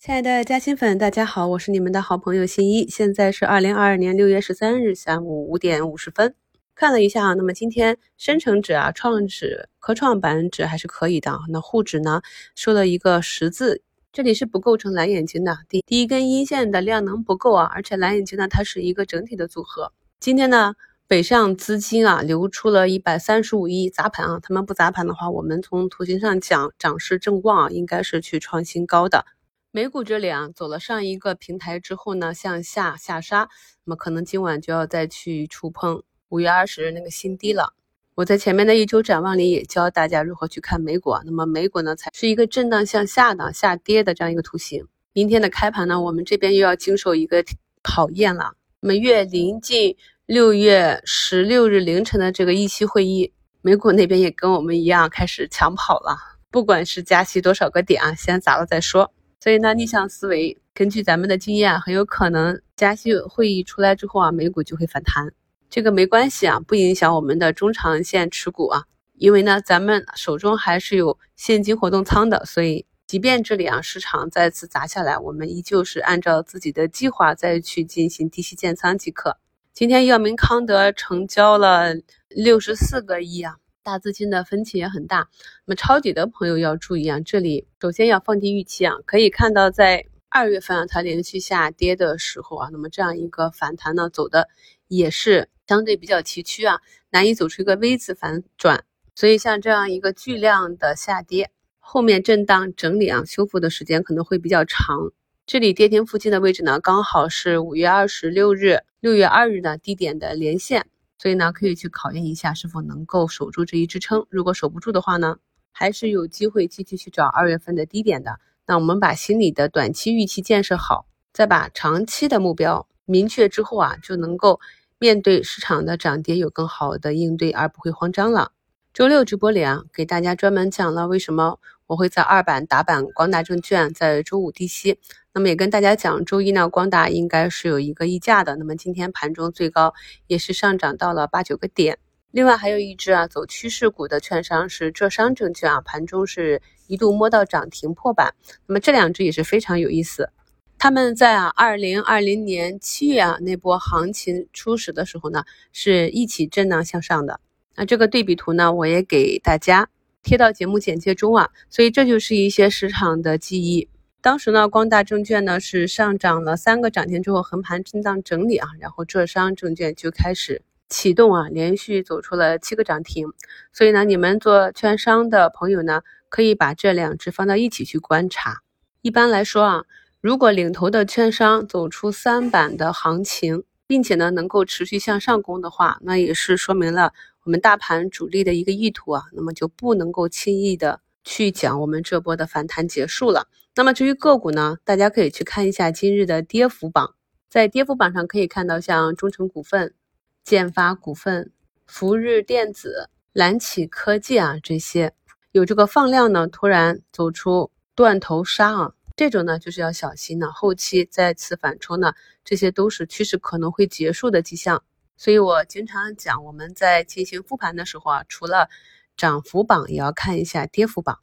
亲爱的嘉兴粉，大家好，我是你们的好朋友新一。现在是二零二二年六月十三日下午五点五十分。看了一下啊，那么今天深成指啊、创指、科创板指还是可以的。那沪指呢收了一个十字，这里是不构成蓝眼睛的。第第一根阴线的量能不够啊，而且蓝眼睛呢它是一个整体的组合。今天呢北上资金啊流出了一百三十五亿砸盘啊，他们不砸盘的话，我们从图形上讲涨势正旺啊，应该是去创新高的。美股这里啊，走了上一个平台之后呢，向下下杀，那么可能今晚就要再去触碰五月二十日那个新低了。我在前面的一周展望里也教大家如何去看美股啊。那么美股呢，才是一个震荡向下的下跌的这样一个图形。明天的开盘呢，我们这边又要经受一个考验了。那么越临近六月十六日凌晨的这个议息会议，美股那边也跟我们一样开始抢跑了。不管是加息多少个点啊，先砸了再说。所以呢，逆向思维，根据咱们的经验，很有可能加息会议出来之后啊，美股就会反弹。这个没关系啊，不影响我们的中长线持股啊。因为呢，咱们手中还是有现金活动仓的，所以即便这里啊市场再次砸下来，我们依旧是按照自己的计划再去进行低吸建仓即可。今天药明康德成交了六十四个亿啊。大资金的分歧也很大，那么抄底的朋友要注意啊，这里首先要放低预期啊。可以看到，在二月份啊，它连续下跌的时候啊，那么这样一个反弹呢，走的也是相对比较崎岖啊，难以走出一个 V 字反转。所以像这样一个巨量的下跌，后面震荡整理啊，修复的时间可能会比较长。这里跌停附近的位置呢，刚好是五月二十六日、六月二日的低点的连线。所以呢，可以去考验一下是否能够守住这一支撑。如果守不住的话呢，还是有机会继续去找二月份的低点的。那我们把心里的短期预期建设好，再把长期的目标明确之后啊，就能够面对市场的涨跌有更好的应对，而不会慌张了。周六直播里啊，给大家专门讲了为什么。我会在二板打板光大证券，在周五低吸。那么也跟大家讲，周一呢，光大应该是有一个溢价的。那么今天盘中最高也是上涨到了八九个点。另外还有一只啊走趋势股的券商是浙商证券啊，盘中是一度摸到涨停破板。那么这两只也是非常有意思。他们在啊二零二零年七月啊那波行情初始的时候呢，是一起震荡向上的。那这个对比图呢，我也给大家。贴到节目简介中啊，所以这就是一些市场的记忆。当时呢，光大证券呢是上涨了三个涨停之后横盘震荡整理啊，然后浙商证券就开始启动啊，连续走出了七个涨停。所以呢，你们做券商的朋友呢，可以把这两只放到一起去观察。一般来说啊，如果领头的券商走出三板的行情，并且呢能够持续向上攻的话，那也是说明了。我们大盘主力的一个意图啊，那么就不能够轻易的去讲我们这波的反弹结束了。那么至于个股呢，大家可以去看一下今日的跌幅榜，在跌幅榜上可以看到像中成股份、建发股份、福日电子、蓝启科技啊这些有这个放量呢，突然走出断头杀啊，这种呢就是要小心了，后期再次反抽呢，这些都是趋势可能会结束的迹象。所以我经常讲，我们在进行复盘的时候啊，除了涨幅榜，也要看一下跌幅榜。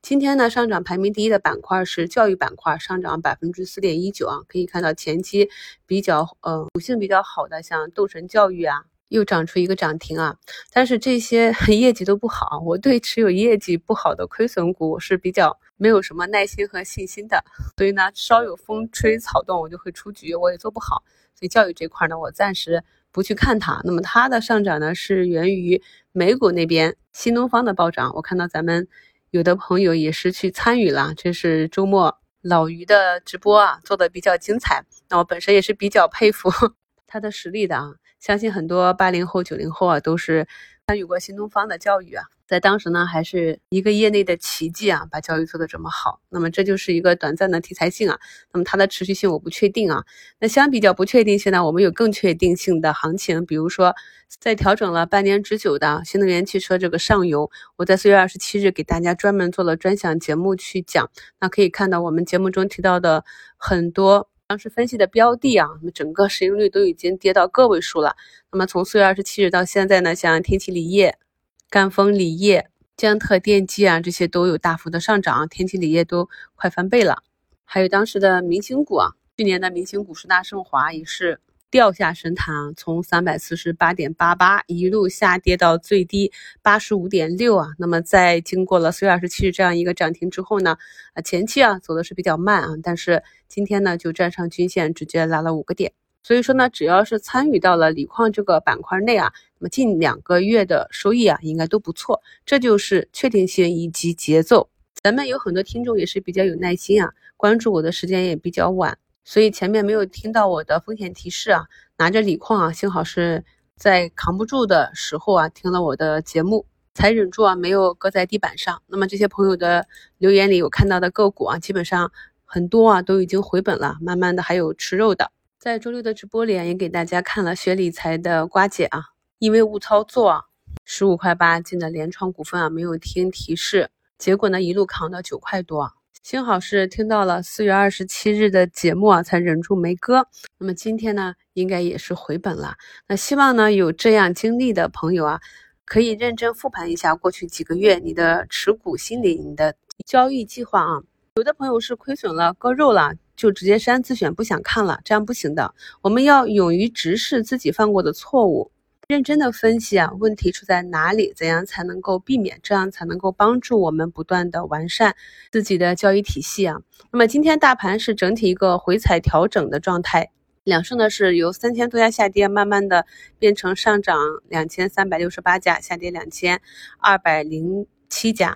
今天呢，上涨排名第一的板块是教育板块，上涨百分之四点一九啊。可以看到前期比较呃股性比较好的，像斗神教育啊，又涨出一个涨停啊。但是这些 业绩都不好，我对持有业绩不好的亏损股是比较没有什么耐心和信心的。所以呢，稍有风吹草动，我就会出局，我也做不好。所以教育这块呢，我暂时。不去看它，那么它的上涨呢是源于美股那边新东方的暴涨。我看到咱们有的朋友也是去参与了，这是周末老于的直播啊，做的比较精彩。那我本身也是比较佩服 他的实力的啊，相信很多八零后、九零后啊都是参与过新东方的教育啊。在当时呢，还是一个业内的奇迹啊，把教育做得这么好。那么这就是一个短暂的题材性啊，那么它的持续性我不确定啊。那相比较不确定性呢，我们有更确定性的行情，比如说在调整了半年之久的新能源汽车这个上游，我在四月二十七日给大家专门做了专享节目去讲。那可以看到我们节目中提到的很多当时分析的标的啊，那么整个市盈率都已经跌到个位数了。那么从四月二十七日到现在呢，像天齐锂业。赣锋锂业、江特电机啊，这些都有大幅的上涨，天齐锂业都快翻倍了。还有当时的明星股啊，去年的明星股十大升华也是。掉下神坛，从三百四十八点八八一路下跌到最低八十五点六啊。那么在经过了四月二十七日这样一个涨停之后呢，啊前期啊走的是比较慢啊，但是今天呢就站上均线，直接拉了五个点。所以说呢，只要是参与到了锂矿这个板块内啊，那么近两个月的收益啊应该都不错。这就是确定性以及节奏。咱们有很多听众也是比较有耐心啊，关注我的时间也比较晚。所以前面没有听到我的风险提示啊，拿着锂矿啊，幸好是在扛不住的时候啊，听了我的节目才忍住啊，没有搁在地板上。那么这些朋友的留言里有看到的个股啊，基本上很多啊都已经回本了，慢慢的还有吃肉的。在周六的直播里啊，也给大家看了学理财的瓜姐啊，因为误操作啊，十五块八进的联创股份啊，没有听提示，结果呢一路扛到九块多。幸好是听到了四月二十七日的节目啊，才忍住没割。那么今天呢，应该也是回本了。那希望呢，有这样经历的朋友啊，可以认真复盘一下过去几个月你的持股心理、你的交易计划啊。有的朋友是亏损了、割肉了，就直接删自选，不想看了，这样不行的。我们要勇于直视自己犯过的错误。认真的分析啊，问题出在哪里？怎样才能够避免？这样才能够帮助我们不断的完善自己的交易体系啊。那么今天大盘是整体一个回踩调整的状态，两市呢是由三千多家下跌，慢慢的变成上涨两千三百六十八家，下跌两千二百零七家。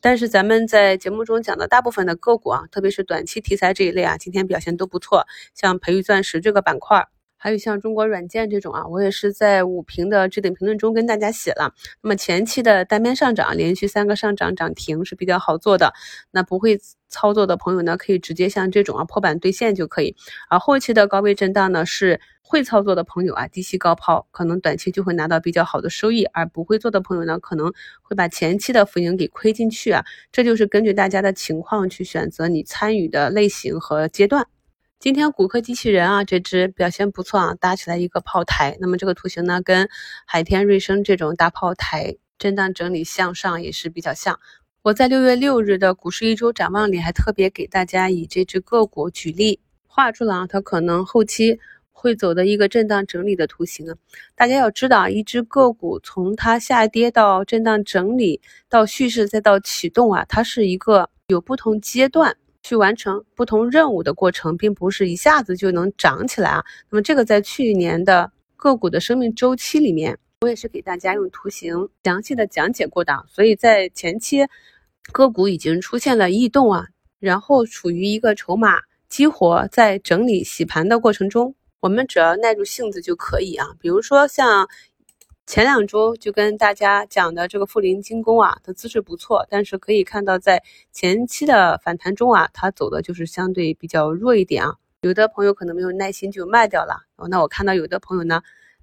但是咱们在节目中讲的大部分的个股啊，特别是短期题材这一类啊，今天表现都不错，像培育钻石这个板块。还有像中国软件这种啊，我也是在五评的置顶评论中跟大家写了。那么前期的单边上涨，连续三个上涨涨停是比较好做的。那不会操作的朋友呢，可以直接像这种啊破板兑现就可以。而后期的高位震荡呢，是会操作的朋友啊低吸高抛，可能短期就会拿到比较好的收益。而不会做的朋友呢，可能会把前期的浮盈给亏进去啊。这就是根据大家的情况去选择你参与的类型和阶段。今天骨科机器人啊，这只表现不错啊，搭起来一个炮台。那么这个图形呢，跟海天瑞声这种大炮台震荡整理向上也是比较像。我在六月六日的股市一周展望里，还特别给大家以这只个股举例，画出了啊它可能后期会走的一个震荡整理的图形啊。大家要知道，一只个股从它下跌到震荡整理到蓄势再到启动啊，它是一个有不同阶段。去完成不同任务的过程，并不是一下子就能涨起来啊。那么这个在去年的个股的生命周期里面，我也是给大家用图形详细的讲解过的。所以在前期个股已经出现了异动啊，然后处于一个筹码激活在整理洗盘的过程中，我们只要耐住性子就可以啊。比如说像。前两周就跟大家讲的这个富临精工啊，它资质不错，但是可以看到在前期的反弹中啊，它走的就是相对比较弱一点啊。有的朋友可能没有耐心就卖掉了。那我看到有的朋友呢，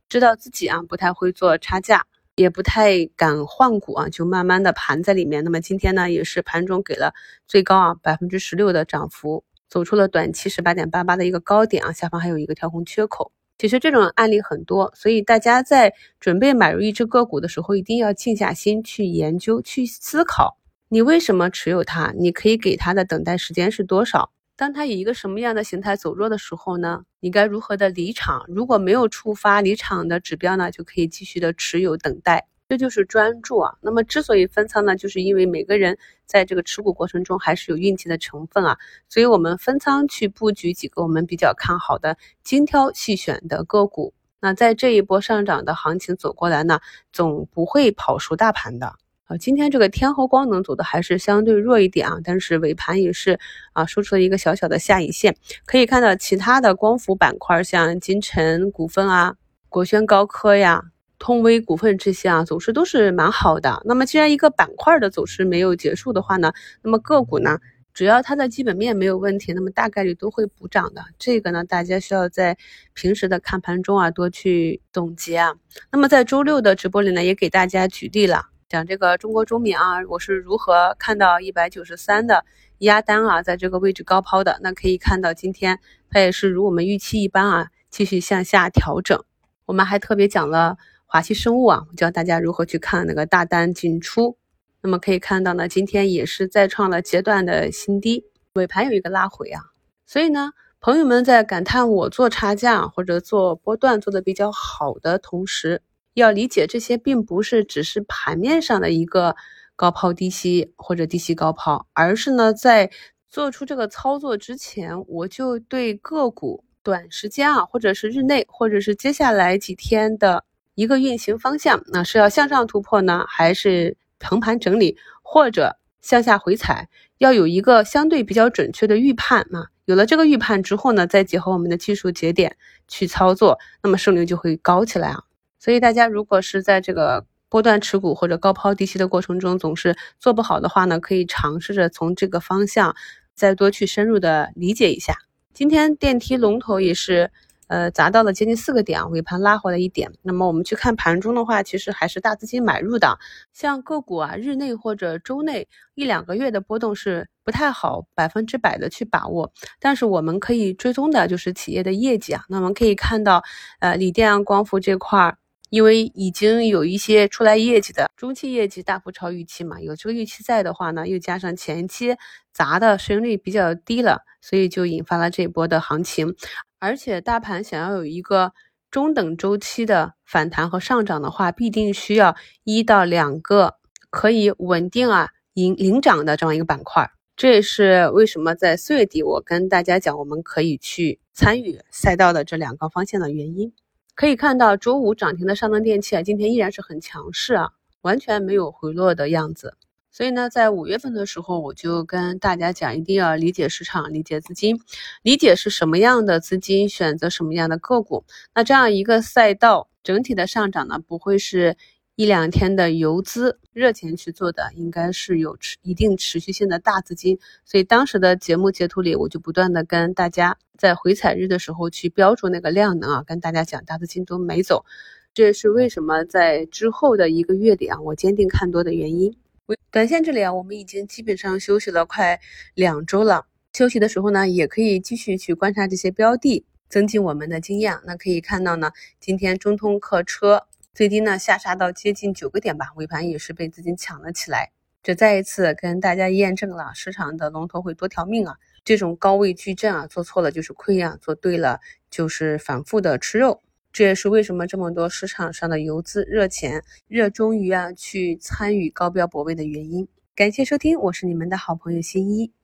知道自己啊不太会做差价，也不太敢换股啊，就慢慢的盘在里面。那么今天呢，也是盘中给了最高啊百分之十六的涨幅，走出了短期十八点八八的一个高点啊，下方还有一个跳空缺口。其实这种案例很多，所以大家在准备买入一只个股的时候，一定要静下心去研究、去思考，你为什么持有它？你可以给它的等待时间是多少？当它以一个什么样的形态走弱的时候呢？你该如何的离场？如果没有触发离场的指标呢，就可以继续的持有等待。这就是专注啊。那么之所以分仓呢，就是因为每个人在这个持股过程中还是有运气的成分啊，所以我们分仓去布局几个我们比较看好的精挑细选的个股。那在这一波上涨的行情走过来呢，总不会跑输大盘的啊。今天这个天合光能走的还是相对弱一点啊，但是尾盘也是啊收出了一个小小的下影线。可以看到其他的光伏板块，像金城股份啊、国轩高科呀。通威股份这些啊，走势都是蛮好的。那么既然一个板块的走势没有结束的话呢，那么个股呢，只要它的基本面没有问题，那么大概率都会补涨的。这个呢，大家需要在平时的看盘中啊，多去总结啊。那么在周六的直播里呢，也给大家举例了，讲这个中国中免啊，我是如何看到一百九十三的压单啊，在这个位置高抛的。那可以看到今天它也是如我们预期一般啊，继续向下调整。我们还特别讲了。华西生物啊，我教大家如何去看那个大单进出。那么可以看到呢，今天也是再创了阶段的新低。尾盘有一个拉回啊，所以呢，朋友们在感叹我做差价或者做波段做的比较好的同时，要理解这些并不是只是盘面上的一个高抛低吸或者低吸高抛，而是呢在做出这个操作之前，我就对个股短时间啊，或者是日内，或者是接下来几天的一个运行方向，那是要向上突破呢，还是横盘整理，或者向下回踩，要有一个相对比较准确的预判啊。有了这个预判之后呢，再结合我们的技术节点去操作，那么胜率就会高起来啊。所以大家如果是在这个波段持股或者高抛低吸的过程中总是做不好的话呢，可以尝试着从这个方向。再多去深入的理解一下，今天电梯龙头也是，呃，砸到了接近四个点啊，尾盘拉回来一点。那么我们去看盘中的话，其实还是大资金买入的。像个股啊，日内或者周内一两个月的波动是不太好百分之百的去把握，但是我们可以追踪的就是企业的业绩啊。那我们可以看到，呃，锂电啊光伏这块儿。因为已经有一些出来业绩的中期业绩大幅超预期嘛，有这个预期在的话呢，又加上前期砸的市盈率比较低了，所以就引发了这波的行情。而且大盘想要有一个中等周期的反弹和上涨的话，必定需要一到两个可以稳定啊领领涨的这样一个板块。这也是为什么在四月底我跟大家讲，我们可以去参与赛道的这两个方向的原因。可以看到，周五涨停的上能电器啊，今天依然是很强势啊，完全没有回落的样子。所以呢，在五月份的时候，我就跟大家讲，一定要理解市场，理解资金，理解是什么样的资金选择什么样的个股。那这样一个赛道整体的上涨呢，不会是。一两天的游资热钱去做的，应该是有持一定持续性的大资金，所以当时的节目截图里，我就不断的跟大家在回踩日的时候去标注那个量能啊，跟大家讲大资金都没走，这也是为什么在之后的一个月里啊，我坚定看多的原因。短线这里啊，我们已经基本上休息了快两周了，休息的时候呢，也可以继续去观察这些标的，增进我们的经验。那可以看到呢，今天中通客车。最低呢下杀到接近九个点吧，尾盘也是被资金抢了起来，这再一次跟大家验证了市场的龙头会多条命啊！这种高位矩阵啊，做错了就是亏啊，做对了就是反复的吃肉。这也是为什么这么多市场上的游资热钱热衷于啊去参与高标博位的原因。感谢收听，我是你们的好朋友新一。